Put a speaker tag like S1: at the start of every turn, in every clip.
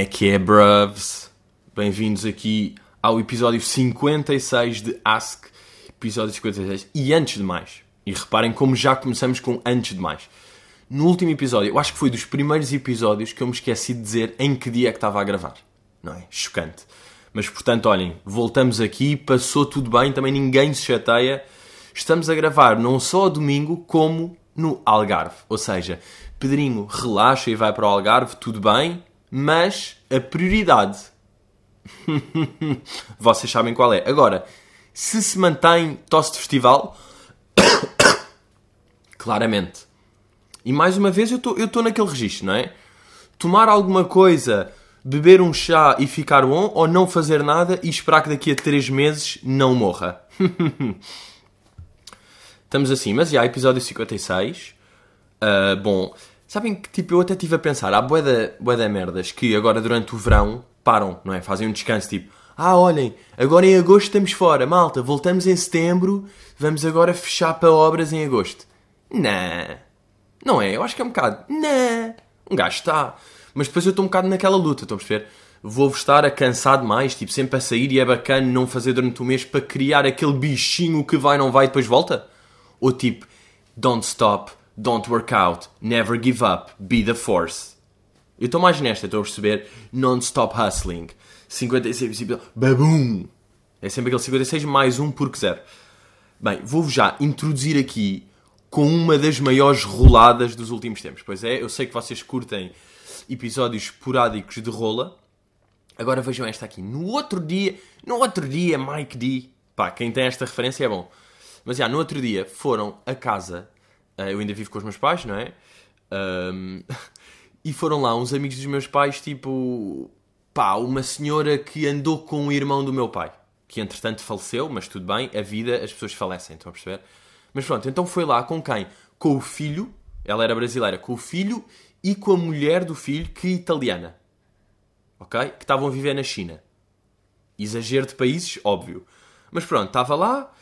S1: é que é, bruvs? Bem-vindos aqui ao episódio 56 de Ask, episódio 56. E antes de mais, e reparem como já começamos com antes de mais. No último episódio, eu acho que foi dos primeiros episódios que eu me esqueci de dizer em que dia é que estava a gravar. Não é? Chocante. Mas portanto, olhem, voltamos aqui, passou tudo bem, também ninguém se chateia. Estamos a gravar não só domingo, como no Algarve. Ou seja, Pedrinho relaxa e vai para o Algarve, tudo bem, mas a prioridade. Vocês sabem qual é. Agora, se se mantém tosse de festival, claramente. E mais uma vez eu estou naquele registro, não é? Tomar alguma coisa, beber um chá e ficar bom, ou não fazer nada e esperar que daqui a 3 meses não morra. Estamos assim, mas já, episódio 56. Uh, bom, sabem que tipo, eu até estive a pensar, há bué da, bué da merdas que agora durante o verão param, não é? Fazem um descanso tipo, ah, olhem, agora em agosto estamos fora, malta, voltamos em setembro, vamos agora fechar para obras em agosto. Não, não é, eu acho que é um bocado, não, um gajo está. Mas depois eu estou um bocado naquela luta, estou a perceber? Vou estar a cansar demais, tipo, sempre a sair e é bacana não fazer durante o mês para criar aquele bichinho que vai, não vai e depois volta? Ou tipo, don't stop, don't work out, never give up, be the force. Eu estou mais nesta, estou a perceber non-stop hustling. 56, babum! É sempre aquele 56 mais um porque zero. Bem, vou-vos já introduzir aqui com uma das maiores roladas dos últimos tempos. Pois é, eu sei que vocês curtem episódios esporádicos de rola. Agora vejam esta aqui. No outro dia, no outro dia, Mike D. Pá, quem tem esta referência é bom. Mas já, no outro dia foram a casa. Uh, eu ainda vivo com os meus pais, não é? Um, e foram lá uns amigos dos meus pais, tipo. Pá, uma senhora que andou com o irmão do meu pai. Que entretanto faleceu, mas tudo bem, a vida, as pessoas falecem, estão a perceber? Mas pronto, então foi lá com quem? Com o filho, ela era brasileira, com o filho e com a mulher do filho, que é italiana. Ok? Que estavam a viver na China. Exagero de países, óbvio. Mas pronto, estava lá,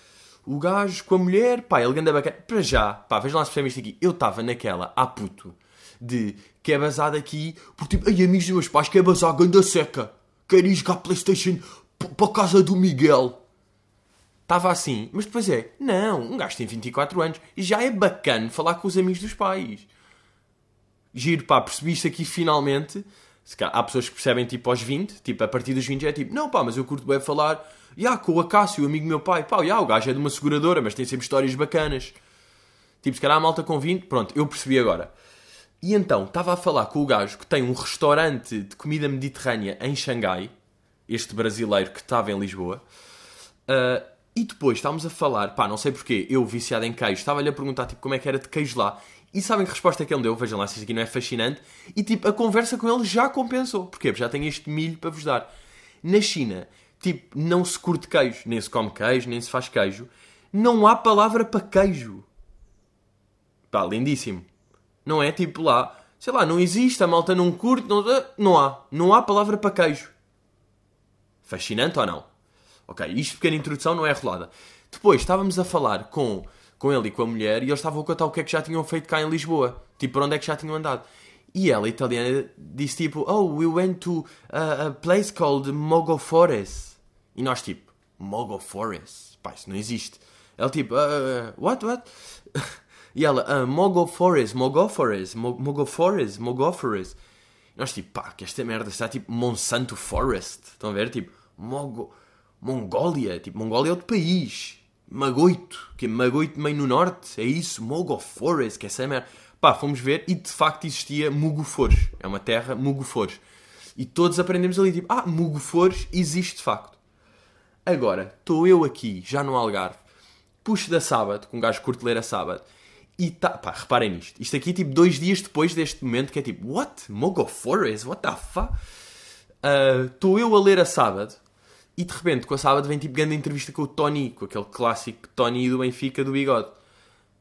S1: o gajo com a mulher, pá, ele anda bacana. Para já, pá, vejam lá se percebem isto aqui. Eu estava naquela, a puto, de que é basado aqui, por tipo, ai amigos dos meus pais, que é basado ganda seca. Quero ir jogar Playstation para casa do Miguel. Estava assim, mas depois é, não, um gajo tem 24 anos e já é bacana falar com os amigos dos pais. Giro, pá, percebi isto aqui finalmente. Há pessoas que percebem tipo aos 20, tipo a partir dos 20 é tipo, não pá, mas eu curto bem falar Ya, com o Acácio, o amigo do meu pai. Pá, ya, o gajo é de uma seguradora, mas tem sempre histórias bacanas. Tipo, se calhar a malta com 20, pronto, eu percebi agora. E então, estava a falar com o gajo que tem um restaurante de comida mediterrânea em Xangai, este brasileiro que estava em Lisboa, uh, e depois estávamos a falar, pá, não sei porquê, eu viciado em queijo, estava-lhe a perguntar, tipo, como é que era de queijo lá, e sabem que resposta é que ele deu? Vejam lá se isto aqui não é fascinante, e tipo, a conversa com ele já compensou, porquê? Porque já tenho este milho para vos dar. Na China, tipo, não se curte queijo, nem se come queijo, nem se faz queijo. Não há palavra para queijo. Pá, lindíssimo. Não é tipo lá, sei lá, não existe, a malta não curte, não, não há. Não há palavra para queijo. Fascinante ou não? Ok, isto pequena introdução não é rolada. Depois estávamos a falar com, com ele e com a mulher e eles estavam a contar o que é que já tinham feito cá em Lisboa. Tipo, para onde é que já tinham andado. E ela, italiana, disse tipo, oh, we went to a, a place called Mogo Forest. E nós tipo, Mogo Forest? Pá, isso não existe. Ela tipo, uh, what, what? e ela, uh, Mogo Forest, Mogo Forest, Mogo Forest, Mogo Forest. E nós tipo, pá, que esta merda está tipo Monsanto Forest. Estão a ver? Tipo, Mogo... Mongólia. Tipo, Mongólia é outro país. Magoito. Que é Magoito meio no norte. É isso. Mogo Forest. Que é essa merda. Pá, fomos ver e de facto existia Mugofores. É uma terra Mugofores. E todos aprendemos ali, tipo, ah, Mugofores existe de facto. Agora, estou eu aqui, já no Algarve, puxo da sábado, com um gajo curto ler a sábado, e tá, pá, reparem nisto. Isto aqui, tipo, dois dias depois deste momento, que é tipo, what? Mogo Forest? What the fuck? Estou uh, eu a ler a sábado, e de repente, com a sábado, vem tipo grande entrevista com o Tony, com aquele clássico Tony do Benfica do bigode.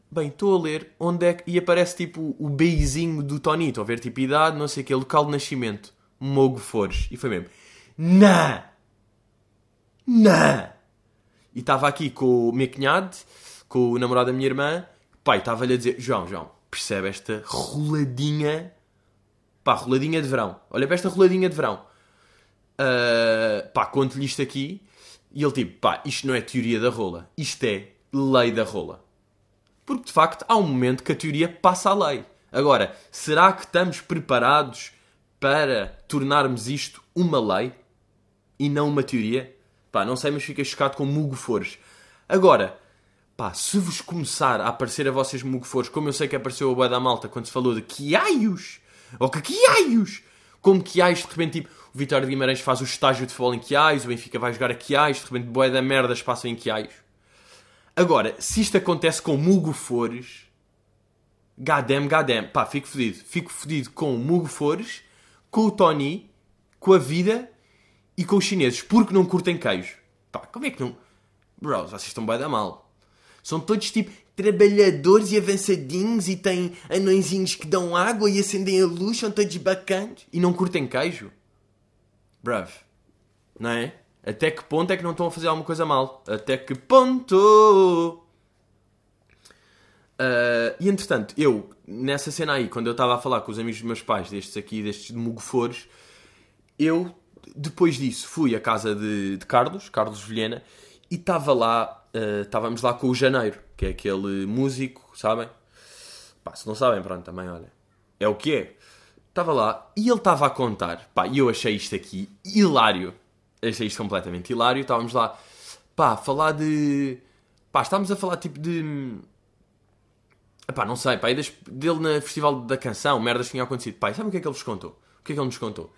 S1: Bem, estou a ler onde é que. E aparece tipo o beizinho do Tony. Estou a ver tipo idade, não sei o que, local de nascimento. Mogo Fores. E foi mesmo. Nah! Não! E estava aqui com o meu cunhado, com o namorado da minha irmã. Pai, estava-lhe a dizer: João, João, percebe esta roladinha. Pá, roladinha de verão. Olha para esta roladinha de verão. Uh, pá, conto-lhe isto aqui. E ele tipo, pá, isto não é teoria da rola. Isto é lei da rola. Porque, de facto, há um momento que a teoria passa a lei. Agora, será que estamos preparados para tornarmos isto uma lei e não uma teoria? Pá, não sei, mas fiquei chocado com Mugo Fores. Agora, pá, se vos começar a aparecer a vocês Mugo Fores, como eu sei que apareceu a Boa da Malta quando se falou de Quiaios, ou que Quiaios, como Quiais, de repente, tipo, o Vitória de Guimarães faz o estágio de futebol em Quiais, o Benfica vai jogar a Quiais, de repente, Boa da Merdas passa em Quiais. Agora, se isto acontece com Mugo Fores, gadem, gadem, pá, fico fodido. Fico fodido com o Mugo Fores, com o Tony, com a vida e com os chineses, porque não curtem queijo. Pá, como é que não. Bros, vocês estão bem da mal. São todos tipo trabalhadores e avançadinhos e têm anõezinhos que dão água e acendem a luz, são todos bacanas e não curtem queijo. Bruv, não é? Até que ponto é que não estão a fazer alguma coisa mal? Até que ponto? Uh, e entretanto, eu, nessa cena aí, quando eu estava a falar com os amigos dos meus pais, destes aqui, destes de Mugofores, eu, depois disso, fui à casa de, de Carlos, Carlos Vilhena, e estava lá, uh, estávamos lá com o Janeiro, que é aquele músico, sabem? Pá, se não sabem, pronto, também, olha. É o que é. Estava lá, e ele estava a contar, pá, e eu achei isto aqui hilário achei isto completamente hilário. Estávamos lá, pá, a falar de. pá, estávamos a falar tipo de. Pá, não sei, pá, dele na Festival da Canção, merdas tinha acontecido. Pá, sabe o que é que ele nos contou? O que é que ele nos contou?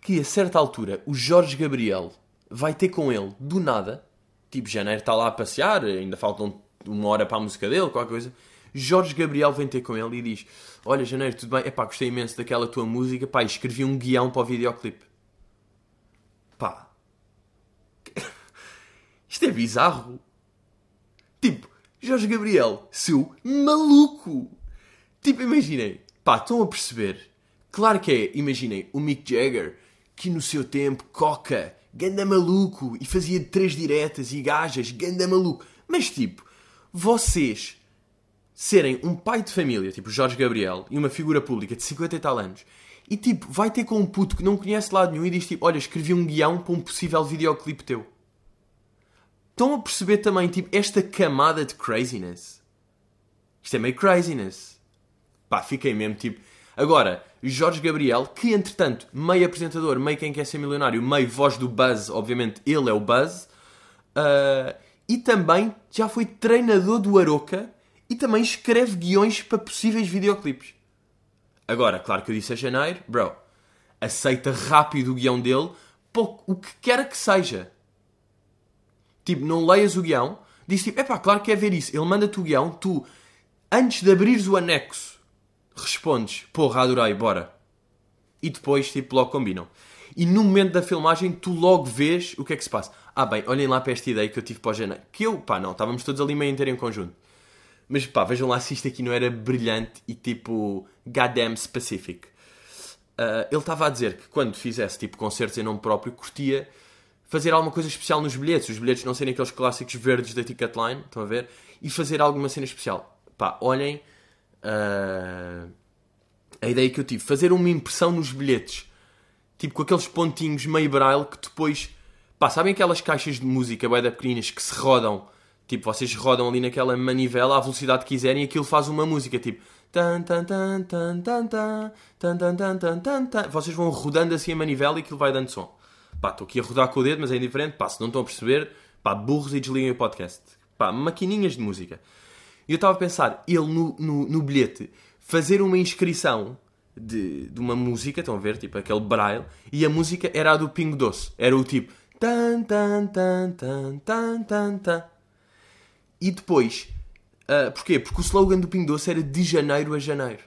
S1: Que a certa altura o Jorge Gabriel vai ter com ele, do nada, tipo, janeiro está lá a passear, ainda faltam uma hora para a música dele, qualquer coisa. Jorge Gabriel vem ter com ele e diz: Olha, Janeiro, tudo bem? É pá, gostei imenso daquela tua música, pá, escrevi um guião para o videoclipe. Pá, isto é bizarro. Tipo, Jorge Gabriel, seu maluco. Tipo, imaginem. Pá, estão a perceber? Claro que é, imaginem, o Mick Jagger, que no seu tempo, coca, ganda maluco, e fazia três diretas e gajas, ganda maluco. Mas tipo, vocês serem um pai de família, tipo Jorge Gabriel, e uma figura pública de 50 e tal anos, e tipo, vai ter com um puto que não conhece lado nenhum e diz tipo, olha, escrevi um guião para um possível videoclipe teu. Estão a perceber também, tipo, esta camada de craziness? Isto é meio craziness. Pá, fiquei mesmo, tipo... Agora, Jorge Gabriel, que entretanto, meio apresentador, meio quem quer ser milionário, meio voz do Buzz, obviamente, ele é o Buzz. Uh, e também já foi treinador do Aroca e também escreve guiões para possíveis videoclipes. Agora, claro que eu disse a janeiro, bro, aceita rápido o guião dele, pouco, o que quer que seja. Tipo, não leias o guião. Diz tipo, epá, claro que é ver isso. Ele manda-te o guião, tu, antes de abrires o anexo, respondes, porra, adorei, bora. E depois, tipo, logo combinam. E no momento da filmagem, tu logo vês o que é que se passa. Ah, bem, olhem lá para esta ideia que eu tive para o janeiro. Que eu, pá, não, estávamos todos ali meio inteiro em conjunto. Mas pá, vejam lá se isto aqui não era brilhante e tipo, goddamn specific. Uh, ele estava a dizer que quando fizesse tipo concertos em nome próprio, curtia fazer alguma coisa especial nos bilhetes, os bilhetes não serem aqueles clássicos verdes da Ticketline, estão a ver? E fazer alguma cena especial. Pá, olhem uh, a ideia que eu tive. Fazer uma impressão nos bilhetes. Tipo com aqueles pontinhos meio braille que depois... Pá, sabem aquelas caixas de música bué da pequeninas que se rodam? Tipo, vocês rodam ali naquela manivela à velocidade que quiserem e aquilo faz uma música, tipo... Vocês vão rodando assim a manivela e aquilo vai dando som. Pá, estou aqui a rodar com o dedo, mas é indiferente. Pá, se não estão a perceber, pá, burros e desliguem o podcast. Pá, maquininhas de música. E eu estava a pensar, ele no, no, no, bilhete, fazer uma inscrição de, de uma música, estão a ver, tipo aquele braille, e a música era a do Pingo Doce. Era o tipo... Tan, tan, tan, tan, tan, tan, tan. E depois... Uh, porquê? Porque o slogan do Pingo Doce era de janeiro a janeiro.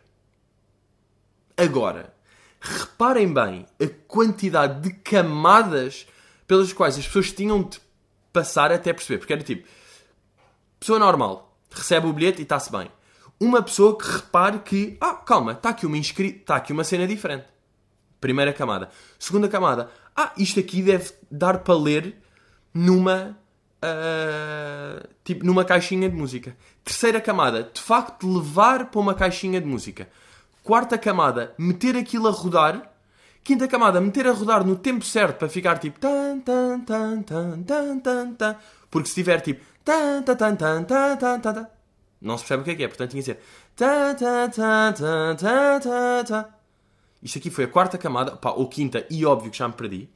S1: Agora, reparem bem a quantidade de camadas pelas quais as pessoas tinham de passar até perceber. Porque era tipo, pessoa normal, recebe o bilhete e está-se bem. Uma pessoa que repare que, ah, calma, está aqui uma inscri... está aqui uma cena diferente. Primeira camada. Segunda camada, ah, isto aqui deve dar para ler numa. Uh, tipo, numa caixinha de música. Terceira camada, de facto levar para uma caixinha de música. Quarta camada, meter aquilo a rodar. Quinta camada, meter a rodar no tempo certo para ficar tipo. Tan, tan, tan, tan, tan, tan, tan. Porque se tiver tipo. Tan, tan, tan, tan, tan, tan, tan, não se percebe o que é que é, portanto tinha que ser. Tan, tan, tan, tan, tan, tan, tan. Isto aqui foi a quarta camada, pá, ou quinta, e óbvio que já me perdi.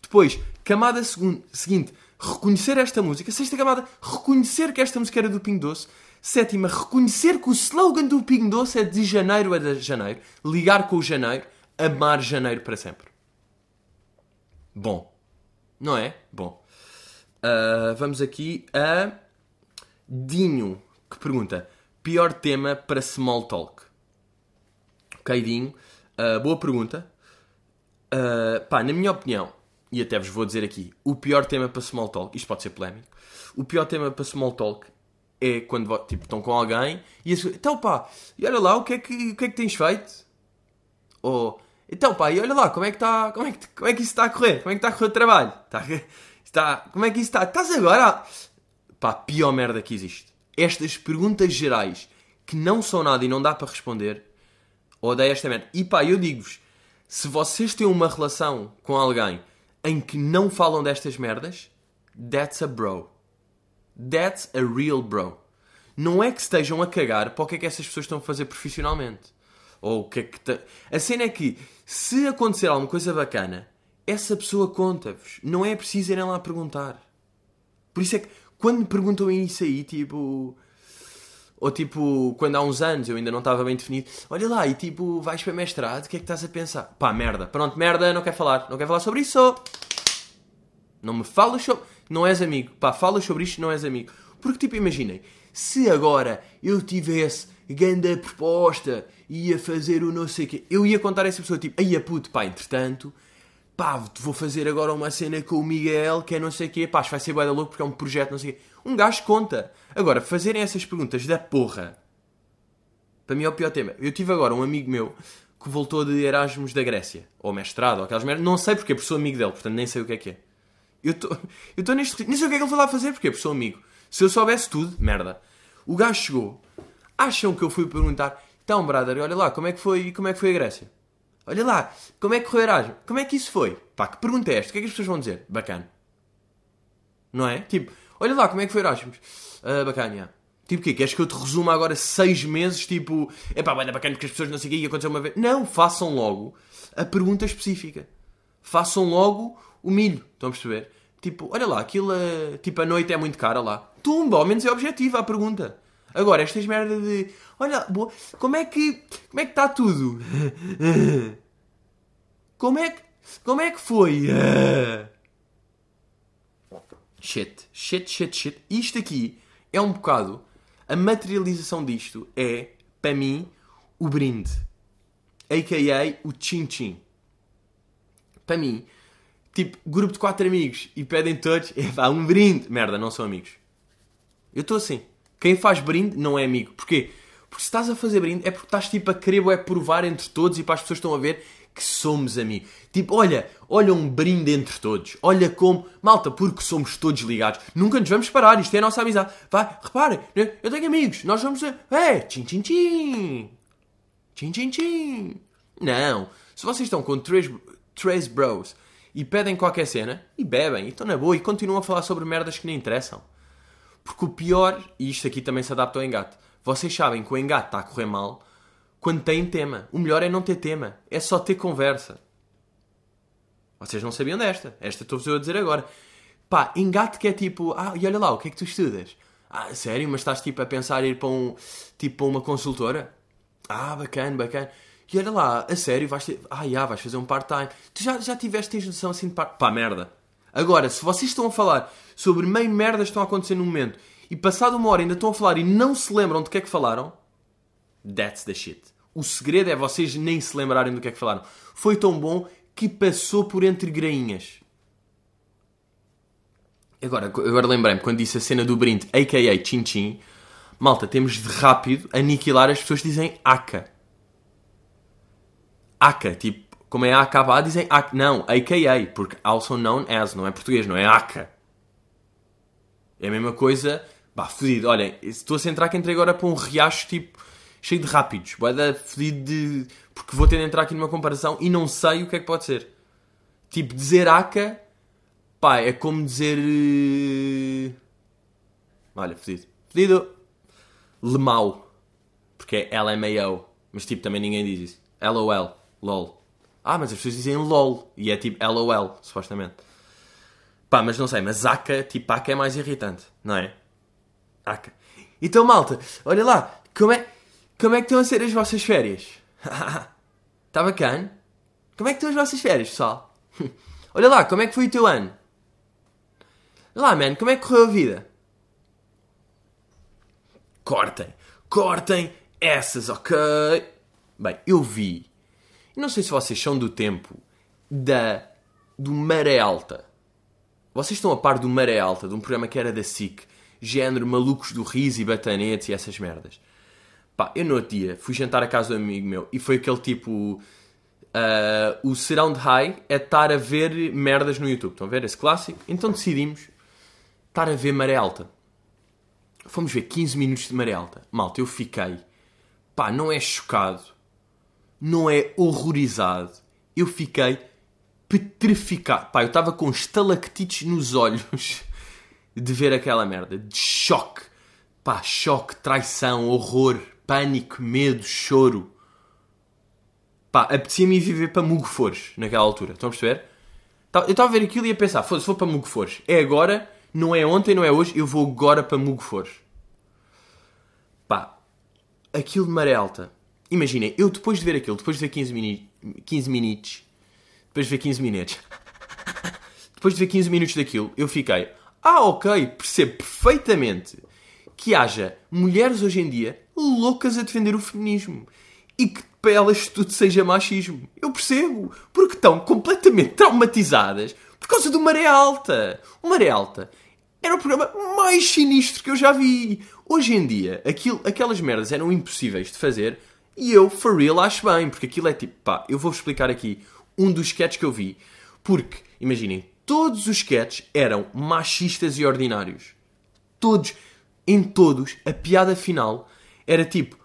S1: Depois, camada seguinte, reconhecer esta música. Sexta camada, reconhecer que esta música era do Pingo Doce. Sétima, reconhecer que o slogan do Pingo Doce é de janeiro a de janeiro. Ligar com o janeiro, amar janeiro para sempre. Bom, não é? Bom. Ah, vamos aqui a Dinho, que pergunta: pior tema para small talk? Ok, Dinho, Ah, boa pergunta. Uh, pá, na minha opinião, e até vos vou dizer aqui, o pior tema para small talk, isto pode ser polémico, o pior tema para small talk é quando tipo, estão com alguém e assim, então pá, e olha lá, o que é que, o que, é que tens feito? Ou, então pá, e olha lá, como é que está, como é que, como é que isso está a correr? Como é que está a correr o trabalho? Está, está, como é que isso está? Estás agora? Pá, pior merda que existe. Estas perguntas gerais que não são nada e não dá para responder, odeio esta merda. E pá, eu digo-vos, se vocês têm uma relação com alguém em que não falam destas merdas, that's a bro. That's a real bro. Não é que estejam a cagar para o que é que essas pessoas estão a fazer profissionalmente. Ou o que é que... A cena é que, se acontecer alguma coisa bacana, essa pessoa conta-vos. Não é preciso irem lá perguntar. Por isso é que, quando me perguntam isso aí, tipo... Ou tipo, quando há uns anos eu ainda não estava bem definido, olha lá, e tipo, vais para mestrado, o que é que estás a pensar? Pá, merda, pronto, merda, não quero falar, não quero falar sobre isso. Não me falas sobre. Não és amigo, pá, falas sobre isto, não és amigo. Porque, tipo, imaginem, se agora eu tivesse grande proposta ia fazer o não sei o quê, eu ia contar a essa pessoa, tipo, aí a puto, pá, entretanto, pá, vou fazer agora uma cena com o Miguel, que é não sei o quê, pá, vai ser bué louco porque é um projeto, não sei o quê. Um gajo conta. Agora, fazerem essas perguntas da porra, para mim é o pior tema. Eu tive agora um amigo meu que voltou de Erasmus da Grécia, ou mestrado, ou aquelas merdas, não sei porque, porque sou amigo dele, portanto nem sei o que é que é. Eu estou tô neste. Nem sei o que é que ele foi lá fazer, porque, porque sou amigo. Se eu soubesse tudo, merda. O gajo chegou, acham que eu fui perguntar, então, brother, olha lá, como é que foi, como é que foi a Grécia? Olha lá, como é que correu Erasmus? Como é que isso foi? Pá, que pergunta é esta? O que é que as pessoas vão dizer? Bacana. Não é? Tipo, olha lá, como é que foi Erasmus? Ah, bacana, já. Tipo o quê? Queres que eu te resuma agora seis meses? Tipo, é pá, bem bacana porque as pessoas não sei o quê e aconteceu uma vez. Não, façam logo a pergunta específica. Façam logo o milho. Estão a perceber? Tipo, olha lá, aquilo, ah, tipo, a noite é muito cara lá. Tumba, ao menos é objetiva a pergunta. Agora, estas merdas de, olha, boa, como é que, como é que está tudo? Como é que, como é que foi? Shit, shit, shit, shit. Isto aqui é um bocado. A materialização disto é, para mim, o brinde. A.K.A. o chin-chin. Para mim, tipo, grupo de quatro amigos e pedem todos, é pá, um brinde. Merda, não são amigos. Eu estou assim. Quem faz brinde não é amigo. Porquê? Porque se estás a fazer brinde é porque estás tipo a querer é provar entre todos e para as pessoas que estão a ver que somos amigos. Tipo, olha, olha um brinde entre todos. Olha como, malta, porque somos todos ligados. Nunca nos vamos parar, isto é a nossa amizade. Vai, reparem, né? eu tenho amigos, nós vamos a... É, tchim, tchim, tchim. Tchim, tchim, tchim. Não, se vocês estão com três, três bros e pedem qualquer cena, e bebem, e estão na boa, e continuam a falar sobre merdas que nem interessam. Porque o pior, e isto aqui também se adapta ao engate, vocês sabem que o engate está a correr mal quando tem tema. O melhor é não ter tema, é só ter conversa. Vocês não sabiam desta, esta estou-vos a dizer agora. Pá, engate que é tipo, ah, e olha lá, o que é que tu estudas? Ah, sério, mas estás tipo a pensar em ir para um, tipo uma consultora? Ah, bacana, bacana. E olha lá, a sério, vais ter... Ah, já, vais fazer um part-time. Tu já, já tiveste tens noção assim de part... Pá, merda. Agora, se vocês estão a falar sobre meio merdas que estão a acontecer no momento e passado uma hora ainda estão a falar e não se lembram do que é que falaram, that's the shit. O segredo é vocês nem se lembrarem do que é que falaram. Foi tão bom que passou por entre grainhas. Agora, agora lembrei-me, quando disse a cena do brinde, a.k.a. Chin Chin, malta, temos de rápido aniquilar as pessoas que dizem ACA. ACA, tipo, como é AKA, dizem ACA. Não, a.k.a. porque also known as, não é português, não é ACA. É a mesma coisa, pá, fodido. Olhem, estou a centrar que entrei agora para um riacho, tipo, cheio de rápidos. Boeda fodido de porque vou ter de entrar aqui numa comparação e não sei o que é que pode ser. Tipo, dizer aca, pá, é como dizer. eh, Olha, fedido. Fedido. Lemau. Porque é LMAO. Mas tipo, também ninguém diz isso. LOL. LOL. Ah, mas as pessoas dizem LOL. E é tipo LOL, supostamente. Pá, mas não sei. Mas aca, tipo, aca é mais irritante. Não é? Aca. Então, malta, olha lá. Como é, como é que estão a ser as vossas férias? Está bacana? Como é que estão as vossas férias, pessoal? olha lá, como é que foi o teu ano? Olha lá, man, como é que correu a vida? Cortem, cortem essas, ok? Bem, eu vi. Não sei se vocês são do tempo da do Maré Alta. Vocês estão a par do Maré Alta, de um programa que era da SIC, género malucos do riso e batanetes e essas merdas. Pá, eu no outro dia fui jantar a casa de um amigo meu e foi aquele tipo. ah, o Surround High é estar a ver merdas no YouTube. Estão a ver esse clássico? Então decidimos estar a ver Maré Alta. Fomos ver 15 minutos de Maré Alta. Malta, eu fiquei. Pá, não é chocado. Não é horrorizado. Eu fiquei petrificado. Pá, eu estava com estalactites nos olhos de ver aquela merda. De choque. Pá, choque, traição, horror, pânico, medo, choro. Pá, apetecia-me viver para Mugfores naquela altura. Estão a perceber? Tá- Eu estava a ver aquilo e a pensar, foda-se, vou para Mugfores. É agora, não é ontem, não é hoje, eu vou agora para Mugfores. Pá, aquilo de maré alta. Imaginem, eu depois de ver aquilo, depois de ver 15, mini 15 minutos, depois de ver 15 minutos, depois de ver 15 minutos daquilo, eu fiquei, ah, ok, percebo perfeitamente que haja mulheres hoje em dia loucas a defender o feminismo e que para elas tudo seja machismo. Eu percebo, porque estão completamente traumatizadas por causa do Maré Alta. O Maré Alta era o programa mais sinistro que eu já vi. Hoje em dia, aquilo, aquelas merdas eram impossíveis de fazer e eu, for real, acho bem, porque aquilo é tipo, pá, eu vou-vos explicar aqui um dos sketches que eu vi, porque, imaginem, todos os sketches eram machistas e ordinários. Todos, em todos, a piada final era tipo,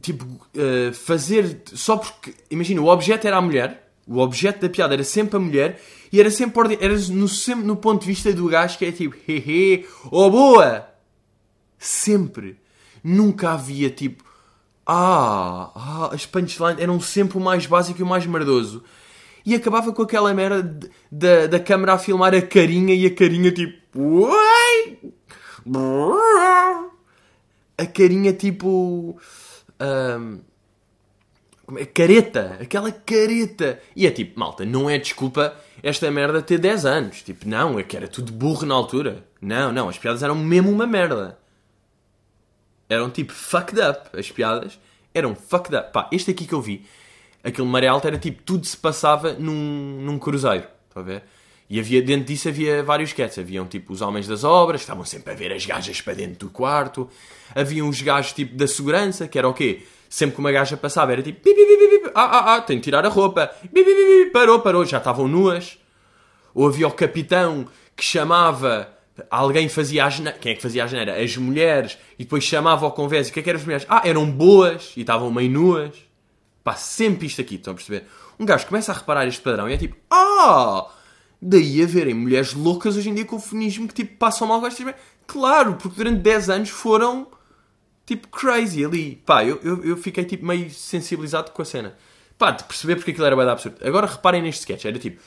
S1: tipo, uh, fazer só porque, imagina, o objeto era a mulher, o objeto da piada era sempre a mulher e era sempre, era no, sempre no ponto de vista do gajo que é tipo, hehe, oh boa! Sempre. Nunca havia tipo, ah, ah, as punchlines eram sempre o mais básico e o mais merdoso. E acabava com aquela merda da, da câmera a filmar a carinha e a carinha tipo, uai! A carinha tipo. como é? Careta! Aquela careta! E é tipo, malta, não é desculpa esta merda ter 10 anos. Tipo, não, é que era tudo burro na altura. Não, não, as piadas eram mesmo uma merda. Eram tipo fucked up. As piadas eram fucked up. Pá, este aqui que eu vi, aquele maré alto era tipo, tudo se passava num, num cruzeiro. Está a ver? E havia, dentro disso havia vários sketches. Haviam tipo os homens das obras, que estavam sempre a ver as gajas para dentro do quarto. Haviam os gajos tipo da segurança, que era o quê? Sempre que uma gaja passava era tipo, "Pi, pi, pi, pi, pi, ah, ah, ah, tenho de tirar a roupa. Parou, parou, já estavam nuas. Ou havia o capitão que chamava alguém fazia a geneira. Quem é que fazia a geneira? As mulheres. E depois chamava ao convés. E o que é que eram as mulheres? Ah, eram boas e estavam meio nuas. Pá, sempre isto aqui, estão a perceber? Um gajo começa a reparar este padrão e é tipo, ah! Daí a verem mulheres loucas hoje em dia com o feminismo que tipo passam mal com estas. Claro, porque durante 10 anos foram tipo crazy ali. Pá, eu, eu, eu fiquei tipo meio sensibilizado com a cena. Pá, de perceber porque aquilo era bem absurdo. Agora reparem neste sketch, era tipo,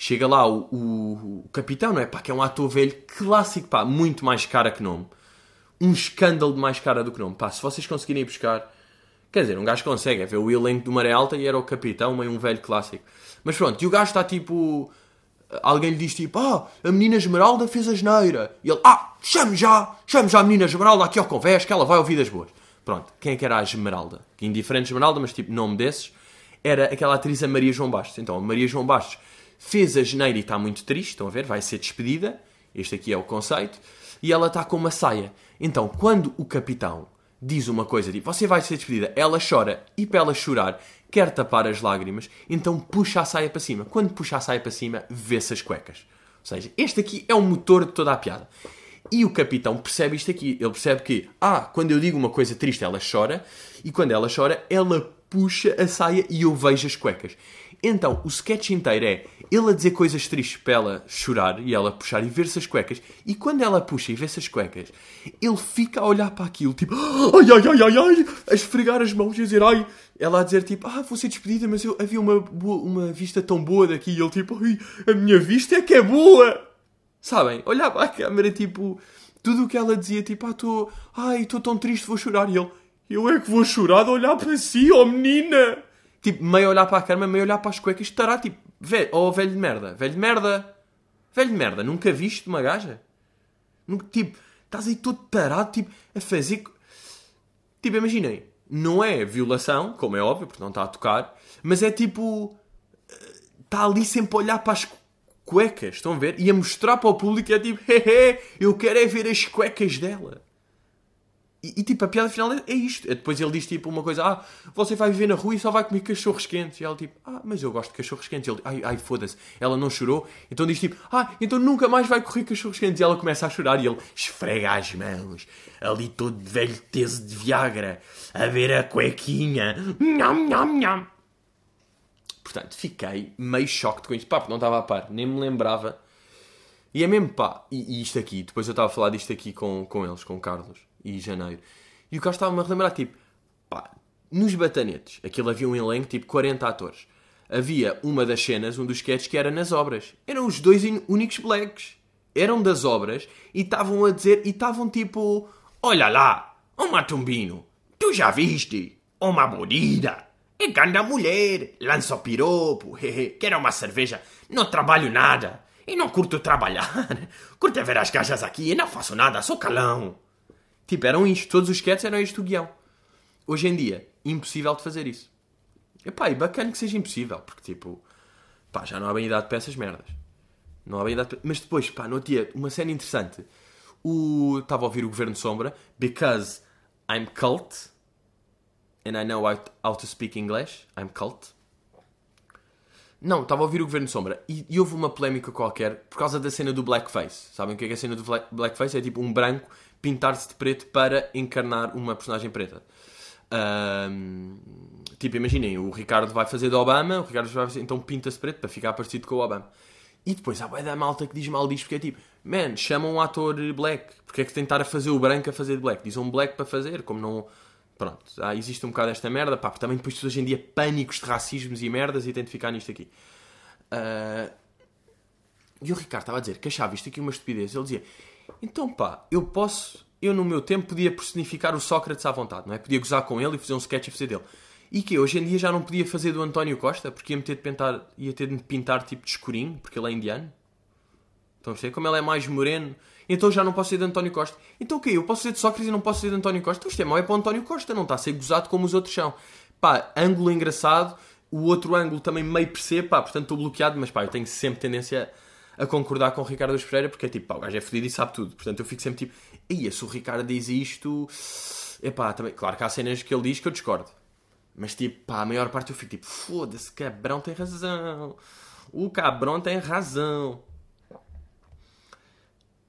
S1: chega lá o, o, o capitão, não é? Pá, que é um ator velho clássico, pá, muito mais cara que nome. Um escândalo de mais cara do que nome. Pá, se vocês conseguirem ir buscar. Quer dizer, um gajo consegue, é ver o elenco do Maré Alta e era o capitão, meio um velho clássico. Mas pronto, e o gajo está tipo. Alguém lhe diz tipo, ah, a menina Esmeralda fez a geneira. E ele, ah, chame já, chame já a menina Esmeralda aqui ao convés que ela vai ouvir das boas. Pronto, quem é que era a Esmeralda? Indiferente Esmeralda, mas tipo, nome desses, era aquela atriz a Maria João Bastos. Então, a Maria João Bastos fez a geneira e está muito triste, estão a ver, vai ser despedida. Este aqui é o conceito. E ela está com uma saia. Então, quando o capitão diz uma coisa tipo, você vai ser despedida, ela chora e para ela chorar quer tapar as lágrimas, então puxa a saia para cima. Quando puxa a saia para cima, vê-se as cuecas. Ou seja, este aqui é o motor de toda a piada. E o capitão percebe isto aqui. Ele percebe que, ah, quando eu digo uma coisa triste, ela chora. E quando ela chora, ela puxa a saia e eu vejo as cuecas. Então, o sketch inteiro é ele a dizer coisas tristes para ela chorar e ela puxar e ver-se as cuecas. E quando ela puxa e vê-se as cuecas, ele fica a olhar para aquilo, tipo, ai, ai, ai, ai, ai, a esfregar as mãos e a dizer, ai. Ela a dizer, tipo, ah, vou ser despedida, mas eu havia uma, uma vista tão boa daqui. E ele, tipo, ai, a minha vista é que é boa. Sabem? Olhar para a câmera, tipo, tudo o que ela dizia, tipo, ah, ai, estou tão triste, vou chorar. E ele, eu é que vou chorar de olhar para si, oh menina. Tipo, meio olhar para a câmera, meio olhar para as cuecas, estará tipo, velho, oh velho de merda, velho de merda, velho de merda, nunca viste uma gaja? Nunca, tipo, estás aí todo tarado, tipo, a fazer. Tipo, imaginem, não é violação, como é óbvio, porque não está a tocar, mas é tipo. Está ali sempre a olhar para as cuecas, estão a ver? E a mostrar para o público, é tipo, hehe, eu quero é ver as cuecas dela. E, e, tipo, a piada final é, isto. É, depois ele diz tipo uma coisa: Ah, você vai viver na rua e só vai comer cachorros quentes. E ela tipo: Ah, mas eu gosto de cachorros quentes. Ele, ai, ai, foda-se. Ela não chorou. Então diz tipo: Ah, então nunca mais vai correr cachorros quentes. E ela começa a chorar e ele esfrega as mãos, ali todo velho teso de Viagra, a ver a cuequinha. Nham, nham, nham. Portanto, fiquei meio choque com isto. Pá, porque não estava a par, nem me lembrava. E é mesmo, pá, e, e isto aqui, depois eu estava a falar disto aqui com, com eles, com o Carlos e janeiro. E o Carlos estava-me a relembrar, tipo, pá, nos Batanetes, aquilo havia um elenco, tipo, 40 atores. Havia uma das cenas, um dos sketches, que era nas obras. Eram os dois únicos blacks. Eram das obras e estavam a dizer, e estavam tipo, olha lá, oh Matumbino, tu já viste? Uma bonita, é grande mulher, lança o piropo, quer uma cerveja, não trabalho nada. E não curto trabalhar. Curto ver as gajas aqui e não faço nada, sou calão. Tipo, eram isto. Todos os sketches eram isto o guião. Hoje em dia, impossível de fazer isso. E pá, e bacana que seja impossível, porque tipo, pá, já não há bem idade para essas merdas. Não há bem idade para... Mas depois, pá, no dia, uma cena interessante. O... Estava a ouvir o Governo Sombra, because I'm cult, and I know how to speak English, I'm cult. Não, estava a ouvir o Governo Sombra e, e, houve uma polémica qualquer por causa da cena do blackface. Sabem o que é, que é a cena do blackface? É tipo um branco pintar-se de preto para encarnar uma personagem preta. Um, tipo, imaginem, o Ricardo vai fazer de Obama, o Ricardo vai fazer, então pinta-se preto para ficar parecido com o Obama. E depois há da malta que diz mal disto, porque é tipo, man, chama um ator black, porque é que tentar a fazer o branco a fazer de black? Diz um black para fazer, como não. Pronto, ah, existe um bocado esta merda, pá, porque também depois hoje em dia pânicos de racismos e merdas e identificar nisto aqui. Uh, e o Ricardo estava a dizer que achava isto aqui uma estupidez. Ele dizia: então, pá, eu posso. Eu, no meu tempo, podia personificar o Sócrates à vontade, não é? Podia gozar com ele e fazer um sketch a fazer dele. E que hoje em dia já não podia fazer do António Costa, porque ia, ter de pintar, ia ter de pintar tipo de escurinho, porque ele é indiano. Estão a? Como ele é mais moreno, então já não posso ser de António Costa. Então o quê? Eu posso ser de Sócrates e não posso ser de António Costa? Então isto é mau é para o António Costa, não está a ser gozado como os outros são. Pá, ângulo engraçado, o outro ângulo também meio percebo, pá, portanto estou bloqueado, mas pá, eu tenho sempre tendência a a concordar com o Ricardo Pereira porque é tipo, pá, o gajo é fodido e sabe tudo. Portanto, eu fico sempre tipo, ia, se o Ricardo diz isto, epá, também, claro que há cenas que ele diz que eu discordo. Mas tipo, pá, a maior parte eu fico tipo, foda-se, cabrão tem razão. O cabrão tem razão.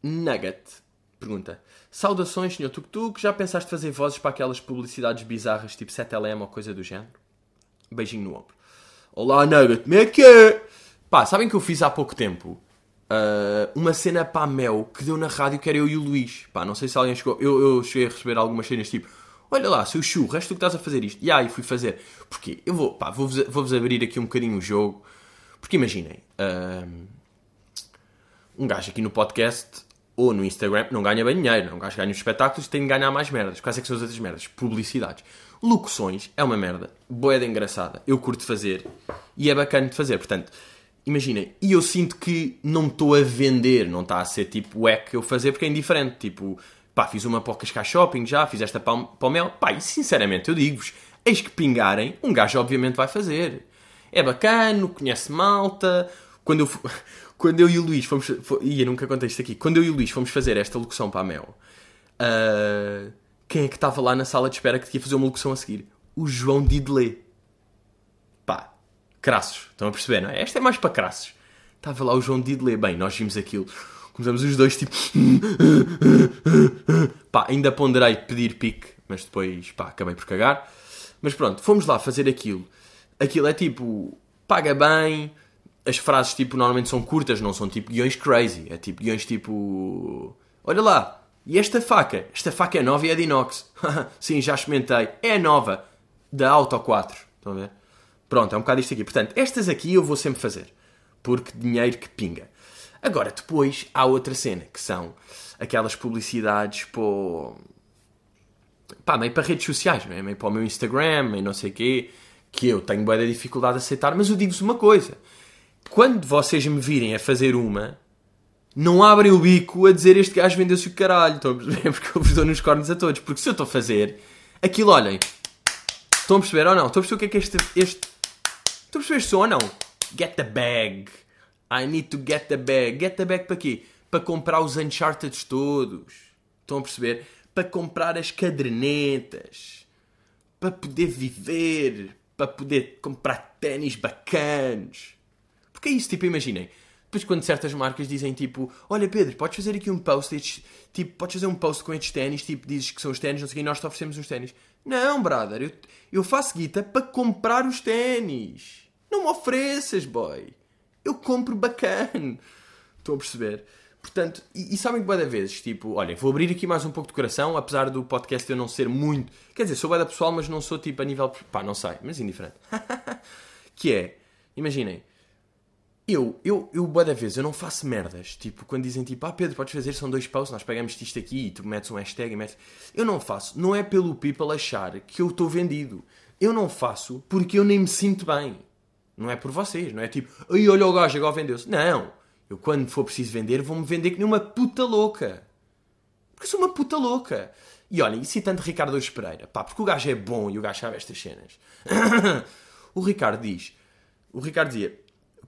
S1: Nugget pergunta: Saudações, senhor Tuk Tuk. Já pensaste fazer vozes para aquelas publicidades bizarras tipo 7LM ou coisa do género? Beijinho no ombro. Olá, Nugget, como é que é? Pá, sabem que eu fiz há pouco tempo? Uh, uma cena para a Mel que deu na rádio que era eu e o Luís. Pá, não sei se alguém chegou. Eu, eu cheguei a receber algumas cenas tipo: Olha lá, seu churro, és tu que estás a fazer isto. E aí fui fazer. Porquê? Eu vou, pá, vou-vos vou abrir aqui um bocadinho o jogo. Porque imaginem, uh, um gajo aqui no podcast ou no Instagram não ganha bem dinheiro. Um gajo ganha os espetáculos tem de ganhar mais merdas. Quais é que são as outras merdas? Publicidades. Locuções é uma merda. Boeda engraçada. Eu curto fazer. E é bacana de fazer. Portanto, imaginem, e eu sinto que não estou a vender, não está a ser tipo o que eu fazer porque é indiferente. Tipo, pá, fiz uma para o Shopping já, fiz esta para o Mel, pá, e sinceramente eu digo-vos, eis que pingarem, um gajo obviamente vai fazer. É bacana, conhece malta. Quando eu, quando eu e o Luís fomos. Ia, nunca contei isto aqui. Quando eu e o Luís fomos fazer esta locução para a Mel, uh, quem é que estava lá na sala de espera que ia fazer uma locução a seguir? O João Didelé crassos. Estão a perceber, não é? Esta é mais para crassos. Estava lá o João Didelé. Bem, nós vimos aquilo Começamos os dois tipo. pá, ainda ponderei pedir pique, mas depois, pá, acabei por cagar. Mas pronto, fomos lá fazer aquilo. Aquilo é tipo, paga bem. As frases, tipo, normalmente são curtas, não são tipo guiões crazy. É tipo guiões tipo. Olha lá, e esta faca? Esta faca é nova e é de inox. Sim, já experimentei. É nova. Da Auto 4. Estão a ver? Pronto, é um bocado isto aqui. Portanto, estas aqui eu vou sempre fazer. Porque dinheiro que pinga. Agora, depois há outra cena, que são aquelas publicidades pô... Pá, meio para redes sociais, é? meio para o meu Instagram, meio não sei o quê, que eu tenho boa dificuldade de aceitar, mas eu digo-vos uma coisa. Quando vocês me virem a fazer uma, não abrem o bico a dizer este gajo vendeu-se o caralho, estão a perceber? Porque eu vos dou nos cornos a todos. Porque se eu estou a fazer aquilo, olhem, estão a perceber ou não? Estão a perceber o que é que este. este... Estão a perceber este som ou não? Get the bag. I need to get the bag. Get the bag para quê? Para comprar os Uncharted todos. Estão a perceber? Para comprar as cadernetas. Para poder viver. Para poder comprar ténis bacanos. Porque é isso, tipo, imaginem depois quando certas marcas dizem tipo, olha Pedro, podes fazer aqui um post, estes, tipo, podes fazer um post com estes ténis, tipo, dizes que são os ténis, não sei o que, e nós te oferecemos uns ténis. Não, brother, eu, eu faço guita para comprar os ténis. Não me ofereças, boy. Eu compro bacana. Estão a perceber? Portanto, e, e sabem que boa vezes, tipo, olha, vou abrir aqui mais um pouco de coração, apesar do podcast eu não ser muito. Quer dizer, sou boa pessoal, mas não sou tipo a nível. pá, não sei, mas indiferente. que é, imaginem, eu, eu, eu, boa da vez, eu não faço merdas. Tipo, quando dizem tipo, ah Pedro, podes fazer, são dois posts, nós pegamos isto aqui e tu metes um hashtag e metes. Eu não faço. Não é pelo people achar que eu estou vendido. Eu não faço porque eu nem me sinto bem. Não é por vocês, não é tipo, ai olha o gajo, agora vendeu-se. Não. Eu quando for preciso vender, vou-me vender que nem uma puta louca. Porque sou uma puta louca. E olhem, e citando Ricardo Ouz Pereira, pá, porque o gajo é bom e o gajo sabe estas cenas. o Ricardo diz, o Ricardo dizia,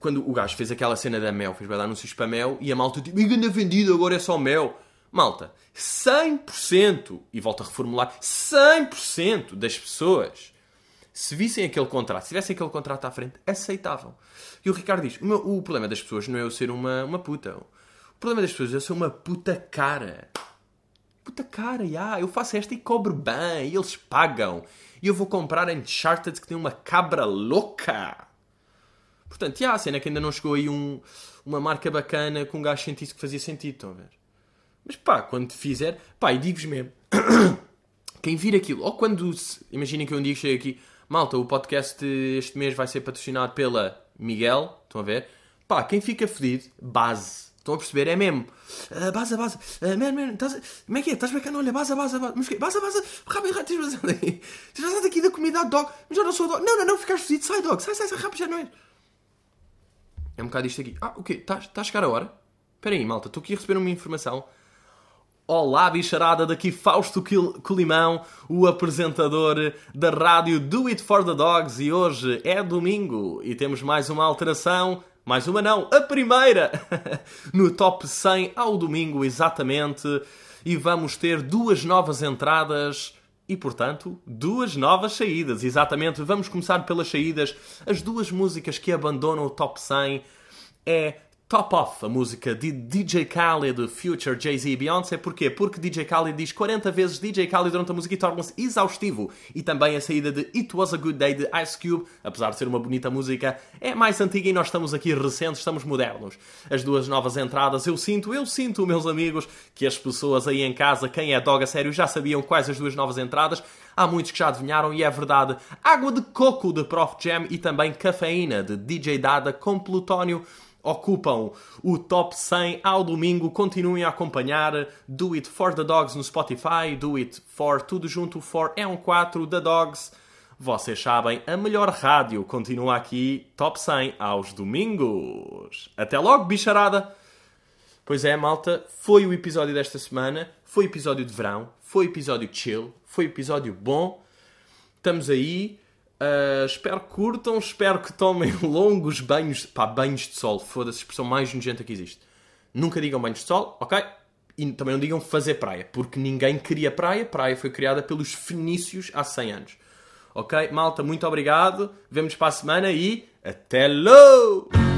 S1: quando o gajo fez aquela cena da mel, fez dar anúncios para mel, e a malta tipo, e ainda vendido, agora é só mel. Malta, 100%, e volto a reformular, 100% das pessoas, se vissem aquele contrato, se tivessem aquele contrato à frente, aceitavam. E o Ricardo diz, o, meu, o problema das pessoas não é eu ser uma, uma puta. O problema das pessoas é eu ser uma puta cara. Puta cara, já, eu faço esta e cobro bem, e eles pagam. E eu vou comprar Uncharted que tem uma cabra louca. Portanto, já, a cena que ainda não chegou aí um, uma marca bacana com um gajo sentisse que fazia sentido, estão a ver? Mas pá, quando fizer, pá, e digo-vos mesmo, quem vir aquilo, ou quando, imaginem que eu um dia chego aqui, malta, o podcast este mês vai ser patrocinado pela Miguel, estão a ver? Pá, quem fica fedido, base. Estão a perceber? É mesmo. Uh, base, base. Uh, man, man, tás, como é que é? Estás bacana? Olha, base, base, base. Mas base, base. Rápido, rápido. Tens vazado aqui. Tens vazado aqui da comunidade dog. Mas já não sou dog. Não, não, não. Ficaste fedido. Sai, dog. Sai, sai, sai. Rápido, já não é. É um bocado isto aqui. Ah, o quê? Está tá a chegar a hora? Espera aí, malta. Estou aqui a receber uma informação. Olá, bicharada, daqui Fausto Colimão, o apresentador da rádio Do It For The Dogs e hoje é domingo e temos mais uma alteração, mais uma não, a primeira, no Top 100 ao domingo exatamente e vamos ter duas novas entradas e, portanto, duas novas saídas. Exatamente, vamos começar pelas saídas. As duas músicas que abandonam o top 100 é Top Off, a música de DJ Khaled, Future, Jay-Z e Beyoncé. Porquê? Porque DJ Khaled diz 40 vezes DJ Khaled durante a música e torna-se exaustivo. E também a saída de It Was a Good Day de Ice Cube, apesar de ser uma bonita música, é mais antiga e nós estamos aqui recentes, estamos modernos. As duas novas entradas, eu sinto, eu sinto, meus amigos, que as pessoas aí em casa, quem é dog a sério, já sabiam quais as duas novas entradas. Há muitos que já adivinharam e é verdade. Água de coco de Prof Jam e também cafeína de DJ Dada com plutónio ocupam o top 100 ao domingo. Continuem a acompanhar Do It for the Dogs no Spotify, Do It for tudo junto, for é um 4 The Dogs. Vocês sabem, a melhor rádio continua aqui, top 100 aos domingos. Até logo, bicharada! Pois é, malta, foi o episódio desta semana, foi episódio de verão, foi episódio chill, foi episódio bom. Estamos aí, Uh, espero que curtam, espero que tomem longos banhos. Pá, banhos de sol, foda-se, a expressão mais nojenta que existe. Nunca digam banhos de sol, ok? E também não digam fazer praia, porque ninguém queria praia. Praia foi criada pelos fenícios há 100 anos. Ok? Malta, muito obrigado. Vemos para a semana e até logo!